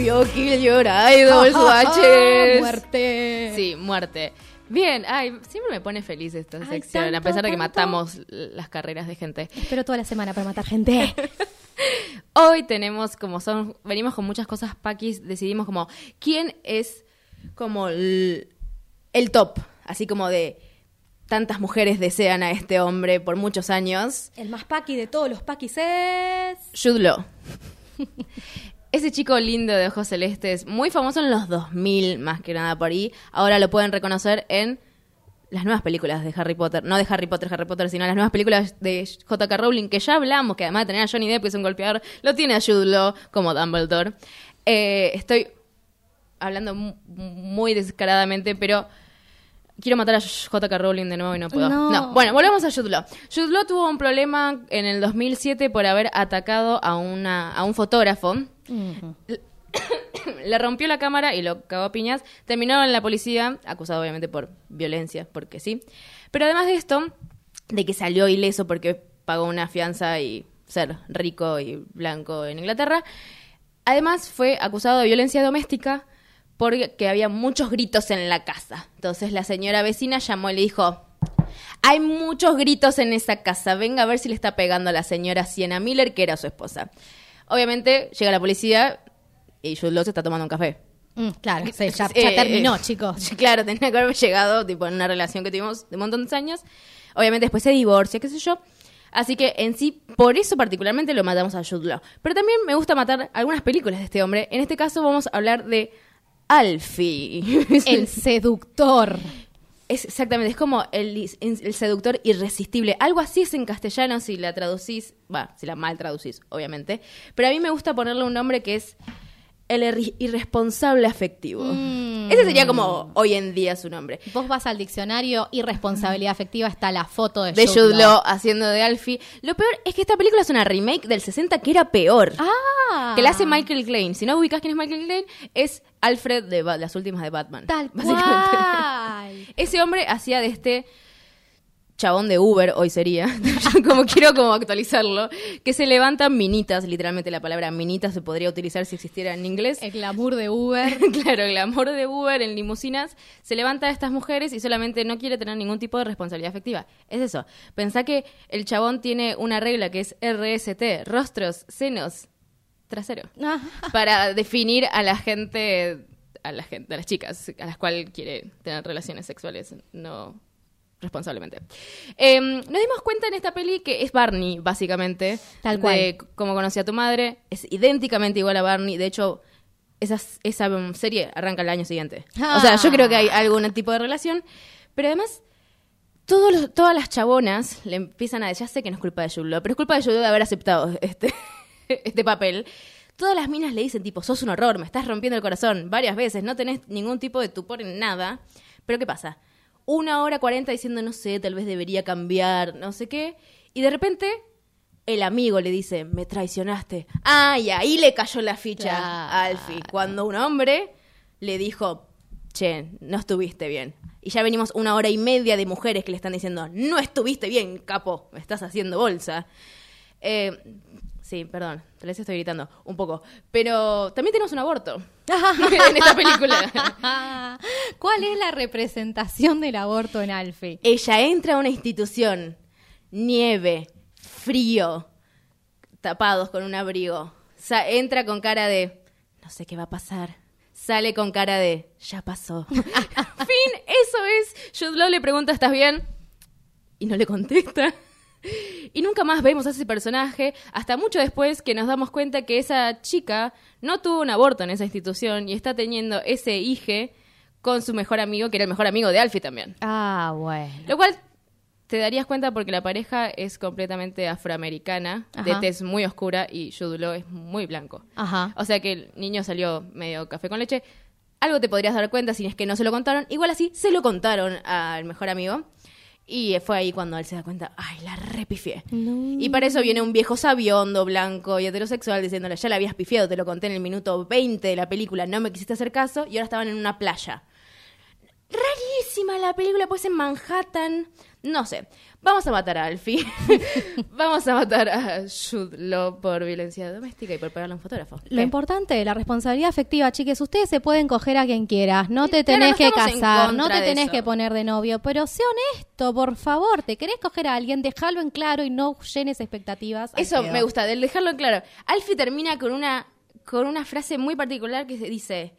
Volvió Kill Your Idol, (laughs) Swatches. Muerte. Sí, muerte. Bien, ay, siempre me pone feliz esta Ay, sección, a pesar de que tanto. matamos las carreras de gente. Espero toda la semana para matar gente. (laughs) Hoy tenemos, como son, venimos con muchas cosas paquis, decidimos como, ¿quién es como el, el top, así como de tantas mujeres desean a este hombre por muchos años. El más paqui de todos los paquis es... Jude Law. (laughs) Ese chico lindo de ojos celestes, muy famoso en los 2000, más que nada por ahí. Ahora lo pueden reconocer en las nuevas películas de Harry Potter. No de Harry Potter, Harry Potter, sino las nuevas películas de J.K. Rowling, que ya hablamos, que además de tener a Johnny Depp, que es un golpeador, lo tiene a Jude como Dumbledore. Eh, estoy hablando mu- muy descaradamente, pero quiero matar a J.K. Rowling de nuevo y no puedo. No. Bueno, volvemos a Jude Law. Jude Law tuvo un problema en el 2007 por haber atacado a, una, a un fotógrafo. (coughs) Le rompió la cámara y lo cagó a piñas. Terminó en la policía, acusado obviamente por violencia, porque sí. Pero además de esto, de que salió ileso porque pagó una fianza y ser rico y blanco en Inglaterra, además fue acusado de violencia doméstica porque había muchos gritos en la casa. Entonces la señora vecina llamó y le dijo, hay muchos gritos en esa casa, venga a ver si le está pegando a la señora Sienna Miller, que era su esposa. Obviamente llega la policía y Jude Law se está tomando un café. Mm, claro, sí, ya, Eh, terminó, eh, chicos. (laughs) Claro, tenía que haber llegado tipo en una relación que tuvimos de un montón de años. Obviamente después se divorcia, qué sé yo. Así que en sí, por eso particularmente lo matamos a Jude Law. Pero también me gusta matar algunas películas de este hombre. En este caso vamos a hablar de Alfie. (laughs) El seductor. Es exactamente, es como el, el seductor irresistible. Algo así es en castellano si la traducís, va, si la mal traducís, obviamente. Pero a mí me gusta ponerle un nombre que es el irresponsable afectivo. Ese sería como hoy en día su nombre. Vos vas al diccionario irresponsabilidad afectiva, está la foto de, De Jude Jude Law. Law haciendo de Alfie. Lo peor es que esta película es una remake del 60 que era peor. Ah, Que la hace Michael Klein. Si no ubicas quién es Michael Klein, es Alfred de Ba- las últimas de Batman. Tal (laughs) básicamente. cual. Ese hombre hacía de este chabón de Uber, hoy sería, (laughs) como quiero como actualizarlo, que se levantan minitas, literalmente la palabra minitas se podría utilizar si existiera en inglés. El glamour de Uber. (laughs) claro, el amor de Uber en limusinas se levanta a estas mujeres y solamente no quiere tener ningún tipo de responsabilidad afectiva. Es eso. Pensá que el chabón tiene una regla que es RST, rostros, senos, trasero Ah, para definir a la gente, a la gente, a las chicas a las cuales quiere tener relaciones sexuales no responsablemente. Eh, nos dimos cuenta en esta peli que es Barney, básicamente. Tal de cual. cómo conocí a tu madre. Es idénticamente igual a Barney. De hecho, esa, esa um, serie arranca el año siguiente. O sea, yo creo que hay algún tipo de relación. Pero además, todos los- todas las chabonas le empiezan a decir, ya sé que no es culpa de Julo, pero es culpa de Julo de haber aceptado este, (laughs) este papel. Todas las minas le dicen, tipo, sos un horror, me estás rompiendo el corazón varias veces, no tenés ningún tipo de tupor en nada. Pero ¿qué pasa? Una hora cuarenta diciendo, no sé, tal vez debería cambiar, no sé qué. Y de repente, el amigo le dice, me traicionaste. Ah, y ahí le cayó la ficha a Alfie. Cuando un hombre le dijo, che, no estuviste bien. Y ya venimos una hora y media de mujeres que le están diciendo, no estuviste bien, capo, me estás haciendo bolsa. Eh, sí, perdón, tal vez estoy gritando un poco. Pero también tenemos un aborto (laughs) en esta película. (laughs) ¿Cuál es la representación del aborto en Alfie? Ella entra a una institución, nieve, frío, tapados con un abrigo. Sa- entra con cara de, no sé qué va a pasar. Sale con cara de, ya pasó. (laughs) fin, eso es. Jude Law le pregunta, ¿estás bien? Y no le contesta. (laughs) Y nunca más vemos a ese personaje hasta mucho después que nos damos cuenta que esa chica no tuvo un aborto en esa institución y está teniendo ese hijo con su mejor amigo, que era el mejor amigo de Alfie también. Ah, bueno. Lo cual te darías cuenta porque la pareja es completamente afroamericana, de tez muy oscura y Law es muy blanco. Ajá. O sea que el niño salió medio café con leche. Algo te podrías dar cuenta si es que no se lo contaron. Igual así, se lo contaron al mejor amigo. Y fue ahí cuando él se da cuenta, ay, la repifié. Y para eso viene un viejo sabiondo, blanco y heterosexual diciéndole, ya la habías pifiado, te lo conté en el minuto 20 de la película, no me quisiste hacer caso, y ahora estaban en una playa. Rarísima la película, pues en Manhattan. No sé. Vamos a matar a Alfie. (laughs) Vamos a matar a Jude Law por violencia doméstica y por pegarle a un fotógrafo. Lo importante, la responsabilidad afectiva, chiques, ustedes se pueden coger a quien quieras, no te Claro, tenés no que casar, no te de tenés que poner de novio, pero sé honesto, por favor, te querés coger a alguien, déjalo en claro y no llenes expectativas. Eso me gusta, del dejarlo en claro. Alfie termina con una, con una frase muy particular que dice,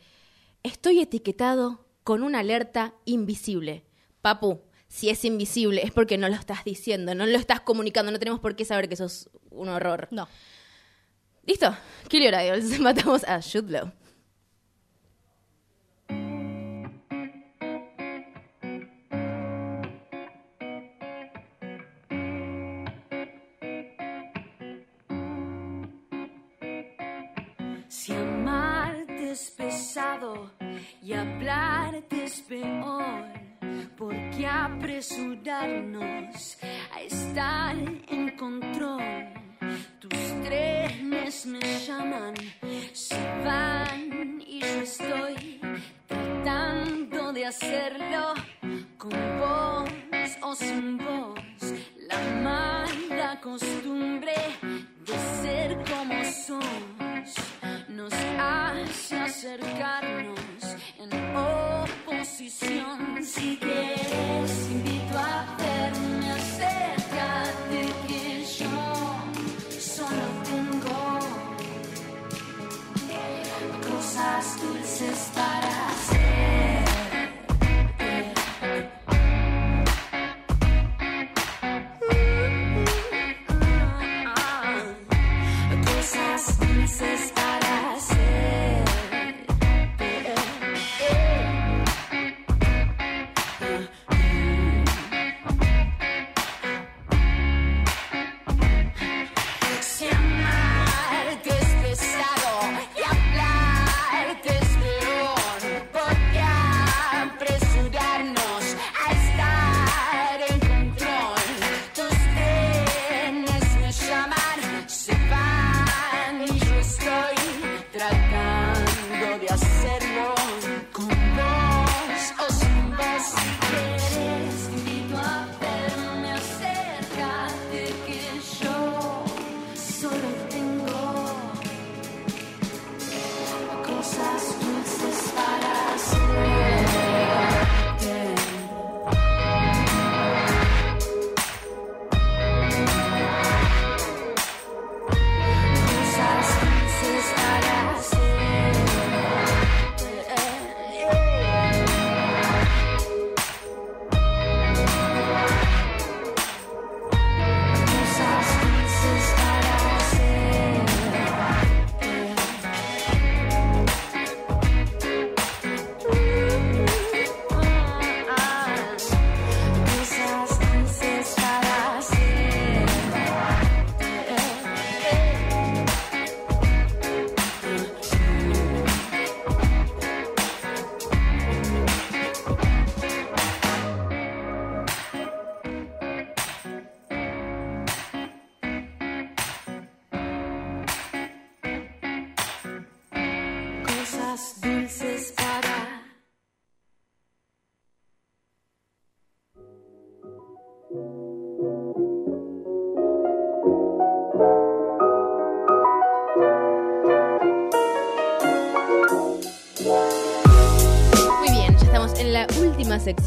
estoy etiquetado con una alerta invisible. Papu, si es invisible es porque no lo estás diciendo, no lo estás comunicando, no tenemos por qué saber que sos un horror. No. ¿Listo? Kill Your Idols. (laughs) Matamos a Law. Si amarte es pesado y hablarte es peor, ¿por qué apresurarnos a estar en control? Tus trenes me llaman, se van y yo estoy tratando de hacerlo con vos o sin vos. La mala costumbre de ser como sos nos hace acercarnos en Si quieres, invito a verme, acércate que yo solo tengo. Cosas dulces para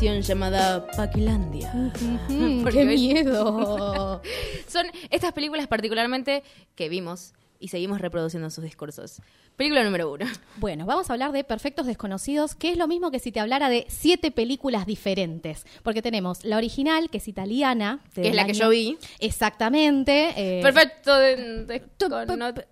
sección llamada Paquilandia. (laughs) ¡Qué miedo! (laughs) Son estas películas particularmente que vimos y seguimos reproduciendo sus discursos. Película número uno. Bueno, vamos a hablar de Perfectos Desconocidos, que es lo mismo que si te hablara de siete películas diferentes. Porque tenemos la original, que es italiana. Que es la que año- yo vi. Exactamente. eh, Perfecto. De, de-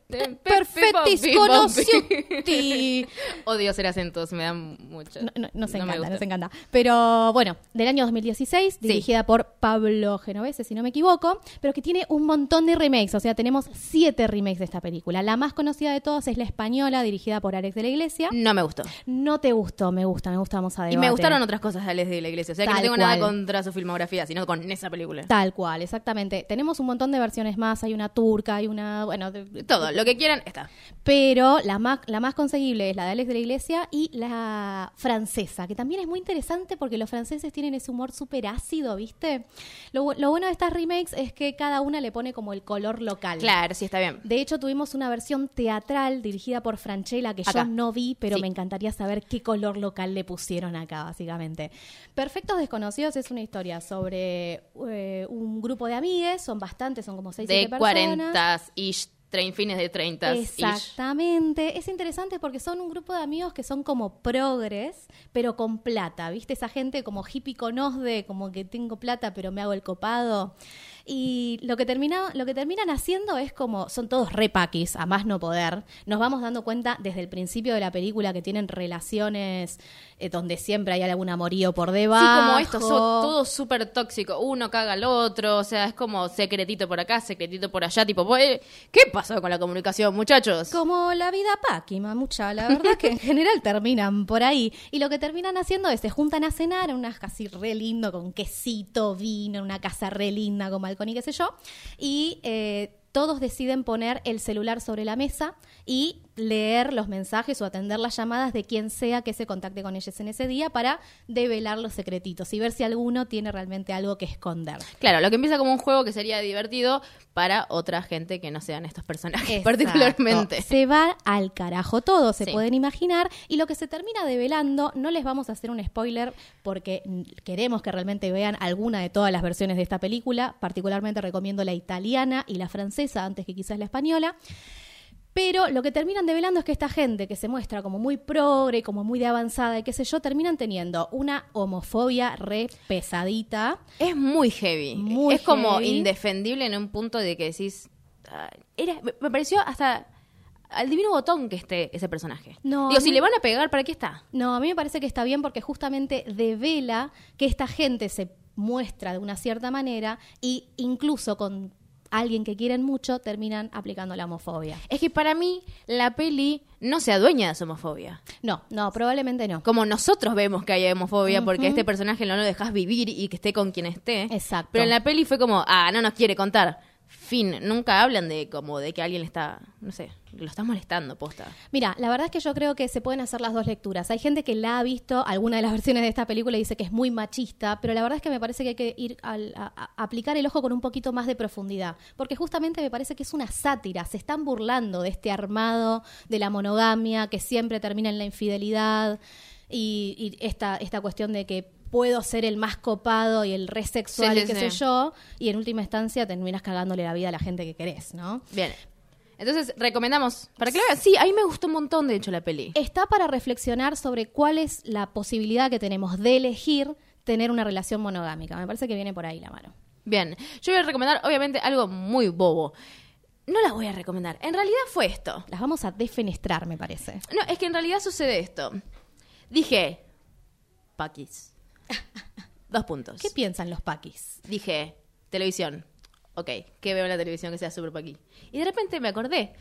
pe- Perfettis pipi, conosciuti. Odio hacer acentos, me dan mucho. No, no- nos No encanta, nos encanta. Pero bueno, del año 2016, dirigida por Pablo Genovese, si no me equivoco, pero que tiene un montón de remakes. O sea, tenemos siete remakes de esta película. La más conocida de todas es la española, dirigida por Alex de la Iglesia. No me gustó. No te gustó, me gusta, me gusta, vamos a Y me gustaron otras cosas de Alex de la Iglesia. O sea que no tengo nada contra su filmografía, sino con esa película. Tal cual, exactamente. Tenemos un montón de versiones más. Hay una turca, hay una. Bueno, de- Todo, lo que quieran, está. Pero la más, la más conseguible es la de Alex de la Iglesia y la francesa, que también es muy interesante porque los franceses tienen ese humor súper ácido, ¿viste? Lo, lo bueno de estas remakes es que cada una le pone como el color local. Claro, sí, está bien. De hecho, tuvimos una versión teatral dirigida por Franchella que Acá. yo no vi, pero Sí. me encantaría saber qué color local le pusieron acá, básicamente. Perfectos Desconocidos es una historia sobre eh, un grupo de amigues, son bastantes, son como seis, De siete personas. 40 ish trein, fines de 30. Exactamente. Es interesante porque son un grupo de amigos que son como progres, pero con plata. ¿Viste? Esa gente como hippie conosde, como que tengo plata, pero me hago el copado. Y lo que, termina, lo que terminan haciendo es como, son todos repaquis, a más no poder. Nos vamos dando cuenta desde el principio de la película que tienen relaciones eh, donde siempre hay algún amorío por debajo. Sí, como esto, son todo súper tóxico. Uno caga al otro, o sea, es como secretito por acá, secretito por allá, tipo, "Eh, ¿qué pasó con la comunicación, muchachos? Como la vida Paqui, mamucha. La verdad que en general terminan por ahí. Y lo que terminan haciendo es se juntan a cenar en una casi re lindo, con quesito, vino, en una casa re linda con balcón y qué sé yo. Y eh, todos deciden poner el celular sobre la mesa y leer los mensajes o atender las llamadas de quien sea que se contacte con ellos en ese día para develar los secretitos y ver si alguno tiene realmente algo que esconder. Claro, lo que empieza como un juego que sería divertido para otra gente que no sean estos personajes (laughs) Exacto. particularmente. Se va al carajo todo, se Sí. pueden imaginar. Y lo que se termina develando, no les vamos a hacer un spoiler porque queremos que realmente vean alguna de todas las versiones de esta película. Particularmente recomiendo la italiana y la francesa antes que quizás la española. Pero lo que terminan develando es que esta gente que se muestra como muy progre, como muy de avanzada y qué sé yo, terminan teniendo una homofobia re pesadita. Es muy heavy. Muy es como indefendible en un punto de que decís. era, me- pareció hasta al divino botón que esté ese personaje. No, Digo, si mí- le van a pegar, ¿para qué está? No, a mí me parece que está bien porque justamente devela que esta gente se muestra de una cierta manera y incluso con alguien que quieren mucho terminan aplicando la homofobia. Es que para mí la peli no se adueña de su homofobia. No, no, probablemente no. Como nosotros vemos que hay homofobia porque a este personaje no lo dejas vivir y que esté con quien esté. Exacto. Pero en la peli fue como, ah, no nos quiere contar. Fin, nunca hablan de como de que alguien está, no sé, lo está molestando, posta. Mira, la verdad es que yo creo que se pueden hacer las dos lecturas. Hay gente que la ha visto, alguna de las (laughs) versiones de esta película y dice que es muy machista, pero la verdad es que me parece que hay que ir a, a- aplicar el ojo con un poquito más de profundidad, porque justamente me parece que es una sátira. Se están burlando de este armado de la monogamia que siempre termina en la infidelidad y, y esta, esta cuestión de que puedo ser el más copado y el re sexual Sí, y qué sí. sé yo, y en última instancia terminas cagándole la vida a la gente que querés, ¿no? Bien. Entonces, recomendamos, para que lo vean. Sí, a mí me gustó un montón, de hecho, la peli. está para reflexionar sobre cuál es la posibilidad que tenemos de elegir tener una relación monogámica. Me parece que viene por ahí la mano. Bien, yo voy a recomendar, obviamente, algo muy bobo. No la voy a recomendar. En realidad fue esto. Las vamos a defenestrar, me parece. No, es que en realidad sucede esto. Dije, paquis. (laughs) Dos puntos. ¿Qué piensan los paquis? Dije, televisión. Ok, ¿qué veo en la televisión que sea super paqui? Y de repente me acordé,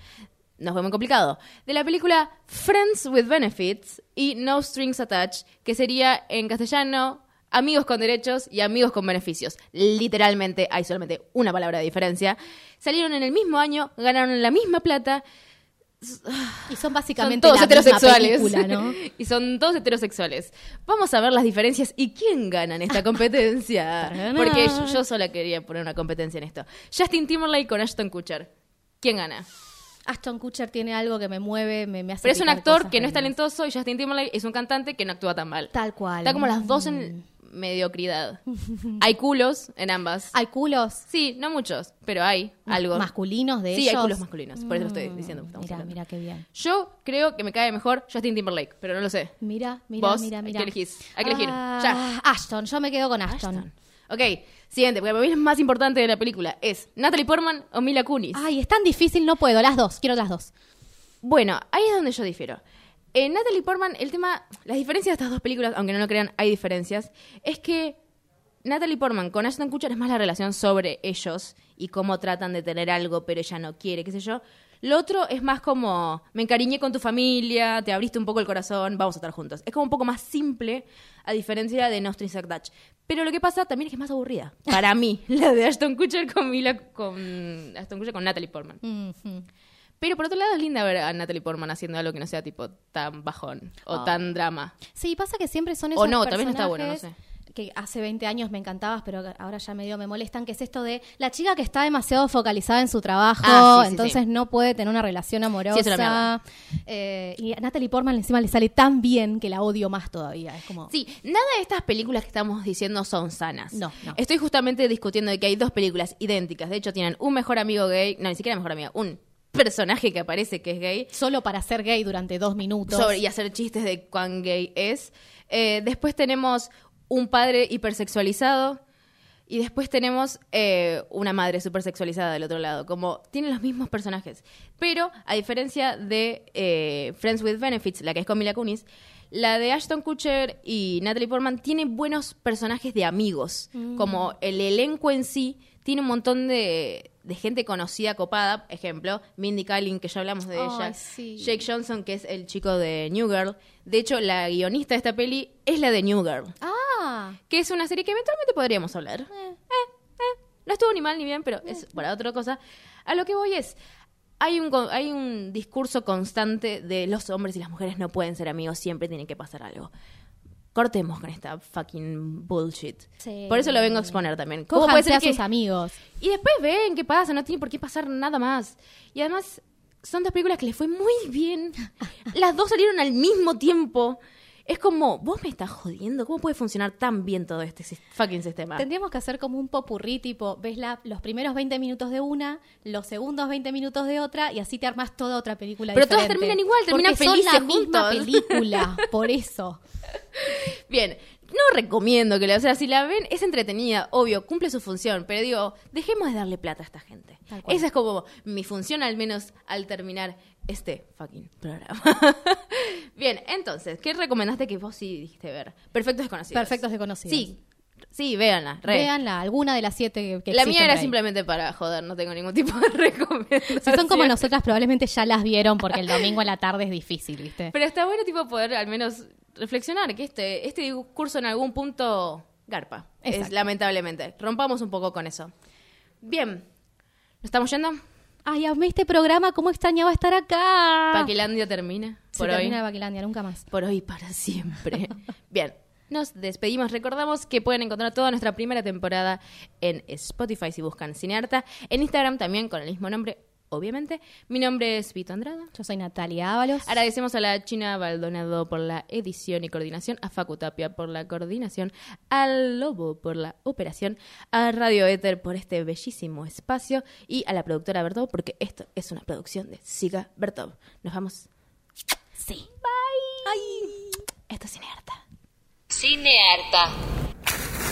no fue muy complicado, de la película Friends with Benefits y No Strings Attached, que sería en castellano Amigos con derechos y amigos con beneficios. Literalmente hay solamente una palabra de diferencia. Salieron en el mismo año, ganaron la misma plata, Y son son básicamente todos la misma heterosexuales. película, ¿no? (laughs) y son todos heterosexuales. Vamos a ver las diferencias y quién gana en esta (laughs) competencia. Porque yo, yo sola quería poner una competencia en esto. Justin Timberlake con Ashton Kutcher. ¿Quién gana? Ashton Kutcher tiene algo que me mueve, me, me hace Pero es un actor que no es talentoso y Justin Timberlake es un cantante que no actúa tan mal. Tal cual. Está como las dos en mediocridad. (laughs) hay culos en ambas. Hay culos Sí, no muchos, pero hay algo. masculinos de Sí, hay ellos. culos masculinos, por eso lo estoy Mm, diciendo, Mira, mira qué bien. Yo creo que me cae mejor Justin Timberlake, pero no lo sé. Mira, mira, Vos, mira, mira. ¿qué elegís? Hay que elegir, Ah, ya. Ashton, yo me quedo con Ashton. Ashton. Ok, siguiente, porque para mí es más importante de la película. ¿Es Natalie Portman o Mila Kunis? Ay, es tan difícil, no puedo. Las dos, quiero las dos. Bueno, ahí es donde yo difiero. En Natalie Portman, el tema, las diferencias de estas dos películas, aunque no lo crean, hay diferencias, es que Natalie Portman con Ashton Kutcher es más la relación sobre ellos y cómo tratan de tener algo, pero ella no quiere, qué sé yo. Lo otro es más como, me encariñé con tu familia, te abriste un poco el corazón, vamos a estar juntos. Es como un poco más simple, a diferencia de No Strings Attached. Pero lo que pasa también es que es más aburrida. Para mí, (laughs) la de Ashton Kutcher con Mila, con Ashton Kutcher con Natalie Portman. Pero por otro lado es linda ver a Natalie Portman haciendo algo que no sea tipo tan bajón o tan drama. Sí, pasa que siempre son esos O no, está bueno, no personajes Que hace 20 años me encantabas, pero ahora ya medio me molestan, que es esto de la chica que está demasiado focalizada en su trabajo, Ah, sí, sí, entonces sí. no puede tener una relación amorosa. Eh, y a Natalie Portman encima le sale tan bien que la odio más todavía. Es como. Sí, nada de estas películas que estamos diciendo son sanas. No, no. Estoy justamente discutiendo de que hay dos películas idénticas. De hecho, tienen un mejor amigo gay, no, ni siquiera mejor amigo, un personaje que aparece que es gay Solo para ser gay durante dos minutos. sobre- y hacer chistes de cuán gay es. Eh, después tenemos un padre hipersexualizado. Y después tenemos eh, una madre supersexualizada del otro lado. Como tienen los mismos personajes. Pero, a diferencia de eh, Friends with Benefits, la que es con Mila Kunis, la de Ashton Kutcher y Natalie Portman tiene buenos personajes de amigos. Como el elenco en sí tiene un montón de, de gente conocida, copada. Ejemplo, Mindy Kaling, que ya hablamos de ella. sí. Jake Johnson, que es el chico de New Girl. De hecho, la guionista de esta peli es la de New Girl Ah, que es una serie que eventualmente podríamos hablar. Eh, eh, No estuvo ni mal ni bien, pero es para otra cosa. A lo que voy es, hay un, hay un discurso constante de los hombres y las mujeres no pueden ser amigos, siempre tiene que pasar algo. Cortemos con esta fucking bullshit. Sí. Por eso lo vengo a exponer también. ¿Cómo cójanse puede a ser que... sus amigos. Y después ven qué pasa, no tiene por qué pasar nada más. Y además, son dos películas que les fue muy bien. (laughs) Las dos salieron al mismo tiempo. Es como, vos me estás jodiendo, ¿cómo puede funcionar tan bien todo este fucking sistema? Tendríamos que hacer como un popurrí, tipo, ves la, los primeros 20 minutos de una, los segundos 20 minutos de otra, y así te armas toda otra película Pero todas terminan igual, terminan Porque son felices la misma (laughs) película, por eso. Bien, no recomiendo que la, o sea, si la ven, es entretenida, obvio, cumple su función, pero digo, dejemos de darle plata a esta gente. Esa es como mi función, al menos al terminar este fucking programa. (laughs) Bien, entonces, ¿qué recomendaste que vos sí dijiste ver? Perfectos desconocidos. Perfectos desconocidos. Sí, sí, véanla, re. Véanla, alguna de las siete que, La mía era simplemente para joder, no tengo ningún tipo de (laughs) recomendación. Si son como nosotras, probablemente ya las vieron porque el domingo a la tarde es difícil, ¿viste? Pero está bueno tipo poder al menos reflexionar que este, este discurso en algún punto garpa. Es, lamentablemente. Rompamos un poco con eso. Bien. ¿Nos estamos yendo? Ay, amé este programa, cómo extrañaba estar acá. Paquilandia termina. Se Por hoy. termina de Baquilandia, nunca más. Por hoy para siempre. (laughs) Bien. Nos despedimos. Recordamos que pueden encontrar toda nuestra primera temporada en Spotify si buscan Cinearta. En Instagram también con el mismo nombre, obviamente. Mi nombre es Vito Andrada. Yo soy Natalia Ábalos. Agradecemos a la China Baldonado por la edición y coordinación, a Facu Tapia por la coordinación, al Lobo por la operación, a Radio Éter por este bellísimo espacio y a la productora Bertov porque esto es una producción de Siga Bertov. Nos vamos. Sí. Bye. Esto es Cinearta. Cinearta.